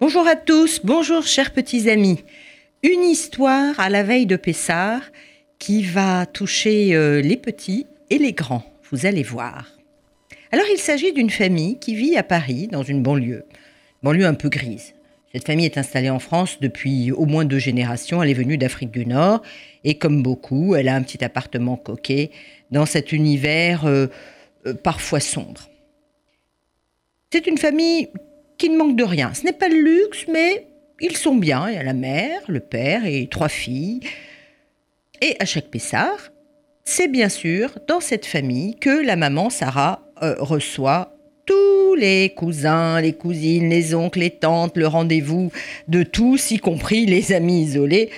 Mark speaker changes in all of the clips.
Speaker 1: Bonjour à tous, bonjour chers petits amis. Une histoire à la veille de Pessard qui va toucher euh, les petits et les grands, vous allez voir. Alors il s'agit d'une famille qui vit à Paris, dans une banlieue, banlieue un peu grise. Cette famille est installée en France depuis au moins deux générations. Elle est venue d'Afrique du Nord et comme beaucoup, elle a un petit appartement coquet dans cet univers euh, euh, parfois sombre. C'est une famille qui ne manque de rien. Ce n'est pas le luxe, mais ils sont bien. Il y a la mère, le père et trois filles. Et à chaque Pessard, c'est bien sûr dans cette famille que la maman Sarah euh, reçoit tous les cousins, les cousines, les oncles, les tantes, le rendez-vous de tous, y compris les amis isolés.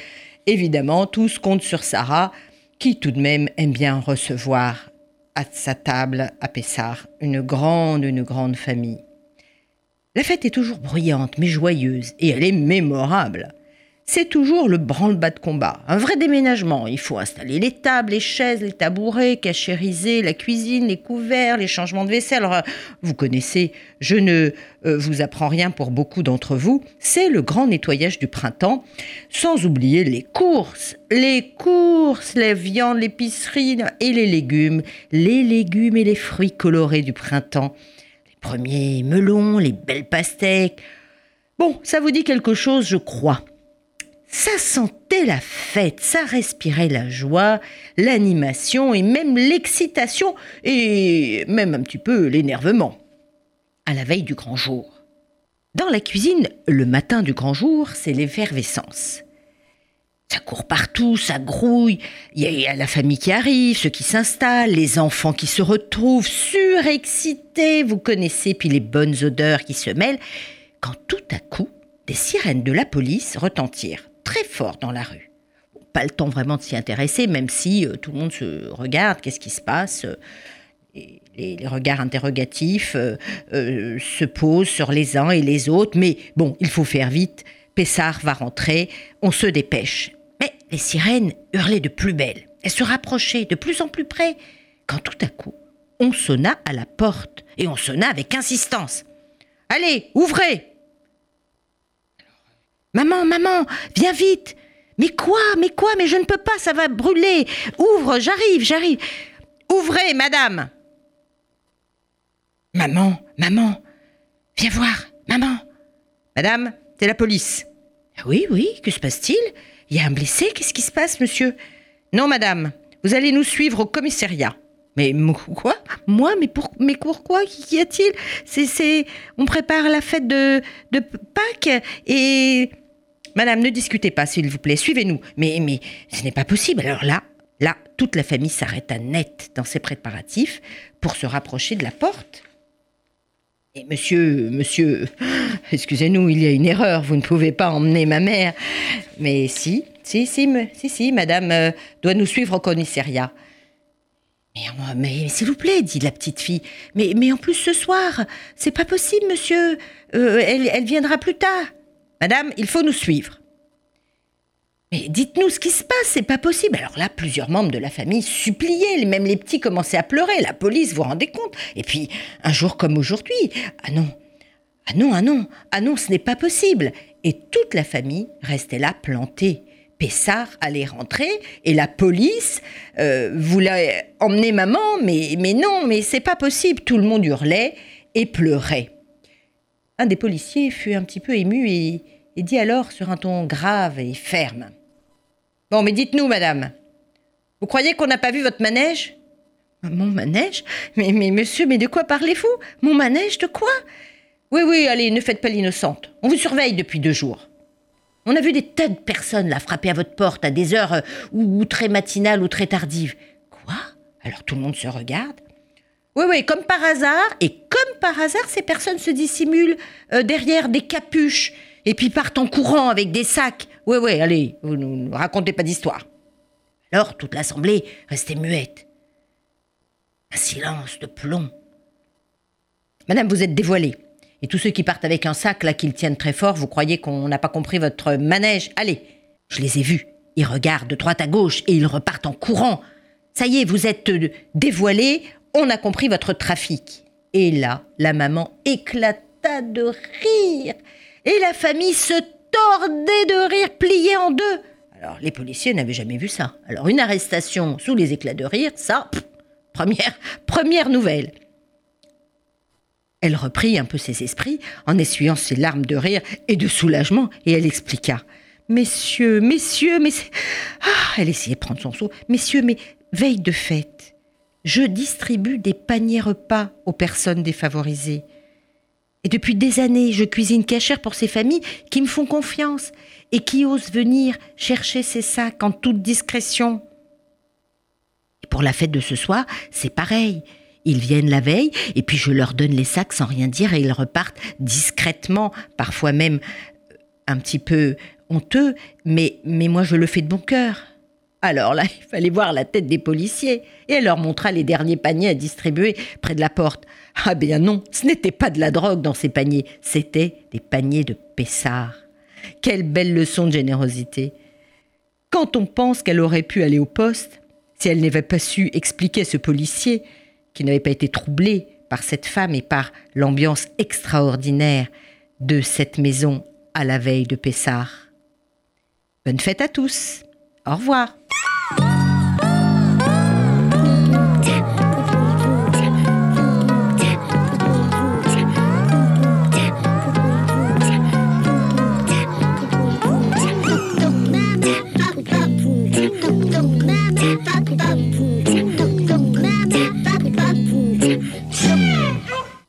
Speaker 1: Évidemment, tous comptent sur Sarah, qui tout de même aime bien recevoir à sa table à Pessard une grande, une grande famille. La fête est toujours bruyante mais joyeuse et elle est mémorable c'est toujours le branle-bas de combat. Un vrai déménagement. Il faut installer les tables, les chaises, les tabourets, cachériser la cuisine, les couverts, les changements de vaisselle. Alors, vous connaissez, je ne euh, vous apprends rien pour beaucoup d'entre vous. C'est le grand nettoyage du printemps, sans oublier les courses. Les courses, les viandes, l'épicerie et les légumes. Les légumes et les fruits colorés du printemps. Premiers melons, les belles pastèques. Bon, ça vous dit quelque chose, je crois. Ça sentait la fête, ça respirait la joie, l'animation et même l'excitation et même un petit peu l'énervement. À la veille du grand jour. Dans la cuisine, le matin du grand jour, c'est l'effervescence. Ça court partout, ça grouille, il y a la famille qui arrive, ceux qui s'installent, les enfants qui se retrouvent surexcités, vous connaissez, puis les bonnes odeurs qui se mêlent, quand tout à coup, des sirènes de la police retentirent très fort dans la rue. Pas le temps vraiment de s'y intéresser, même si euh, tout le monde se regarde, qu'est-ce qui se passe euh, les, regards interrogatifs euh, se posent sur les uns et les autres, mais bon, il faut faire vite. Pessard va rentrer, on se dépêche. Mais les sirènes hurlaient de plus belle. Elles se rapprochaient de plus en plus près, quand tout à coup, on sonna à la porte, et on sonna avec insistance. Allez, ouvrez Maman, maman, viens vite Mais quoi Mais quoi Mais je ne peux pas, ça va brûler Ouvre, j'arrive, j'arrive Ouvrez, madame Maman, maman, viens voir, maman Madame, c'est la police. Oui, oui, que se passe-t-il? Il y a un blessé, qu'est-ce qui se passe, monsieur? Non, madame, vous allez nous suivre au commissariat. Mais quoi? Moi Mais pour mais pourquoi Qu'y a-t-il? C'est on prépare la fête de de Pâques et Madame, ne discutez pas, s'il vous plaît, suivez-nous. Mais, mais ce n'est pas possible. Alors là, là, toute la famille s'arrêta net dans ses préparatifs pour se rapprocher de la porte. Monsieur, monsieur, excusez-nous, il y a une erreur, vous ne pouvez pas emmener ma mère. Mais si, si, si, madame euh, doit nous suivre au commissariat. Mais, mais s'il vous plaît, dit la petite fille. Mais, en plus ce soir, c'est pas possible, monsieur. Euh, elle viendra plus tard. Madame, il faut nous suivre. Mais dites-nous ce qui se passe, c'est pas possible. Alors là, plusieurs membres de la famille suppliaient, même les petits commençaient à pleurer. La police, vous rendez compte? Et puis, un jour comme aujourd'hui, ah non, ah non, ah non, ah non, ce n'est pas possible. Et toute la famille restait là plantée. Pessard allait rentrer et la police euh, voulait emmener maman, mais, mais non, mais c'est pas possible. Tout le monde hurlait et pleurait. Un des policiers fut un petit peu ému et, dit alors sur un ton grave et ferme. Bon, mais dites-nous, madame, vous croyez qu'on n'a pas vu votre manège? Mon manège? Mais, mais monsieur, mais de quoi parlez-vous? Mon manège de quoi? Oui, oui, allez, ne faites pas l'innocente. On vous surveille depuis deux jours. On a vu des tas de personnes là frapper à votre porte à des heures euh, ou très matinales ou très tardives. Quoi? Alors tout le monde se regarde. Oui, oui, comme par hasard, et comme par hasard, ces personnes se dissimulent euh, derrière des capuches et puis partent en courant avec des sacs. Oui, oui, allez, vous ne racontez pas d'histoire. Alors toute l'assemblée restait muette. Un silence de plomb. Madame, vous êtes dévoilée. Et tous ceux qui partent avec un sac, là, qu'ils tiennent très fort, vous croyez qu'on n'a pas compris votre manège Allez, Je les ai vus. Ils regardent de droite à gauche et ils repartent en courant. Ça y est, vous êtes euh, dévoilés, on a compris votre trafic. Et là, la maman éclata de rire. Et la famille se tordait de rire, pliée en deux. Alors, les policiers n'avaient jamais vu ça. Alors, une arrestation sous les éclats de rire, ça, première, première nouvelle. Elle reprit un peu ses esprits en essuyant ses larmes de rire et de soulagement, et elle expliqua. Messieurs, messieurs, mais... Ah, elle essayait de prendre son seau. Messieurs, mais veille de fête, je distribue des paniers repas aux personnes défavorisées. Et depuis des années, je cuisine cachère pour ces familles qui me font confiance et qui osent venir chercher ces sacs en toute discrétion. Et pour la fête de ce soir, c'est pareil. Ils viennent la veille et puis je leur donne les sacs sans rien dire et ils repartent discrètement, parfois même euh, un petit peu honteux, mais, mais moi je le fais de bon cœur. Alors là, il fallait voir la tête des policiers, et elle leur montra les derniers paniers à distribuer près de la porte. Ah bien non, ce n'était pas de la drogue dans ces paniers, c'était des paniers de Pessard. Quelle belle leçon de générosité. Quand on pense qu'elle aurait pu aller au poste, si elle n'avait pas su expliquer ce policier, qui n'avait pas été troublé par cette femme et par l'ambiance extraordinaire de cette maison à la veille de Pessard. Bonne fête à tous. Au revoir.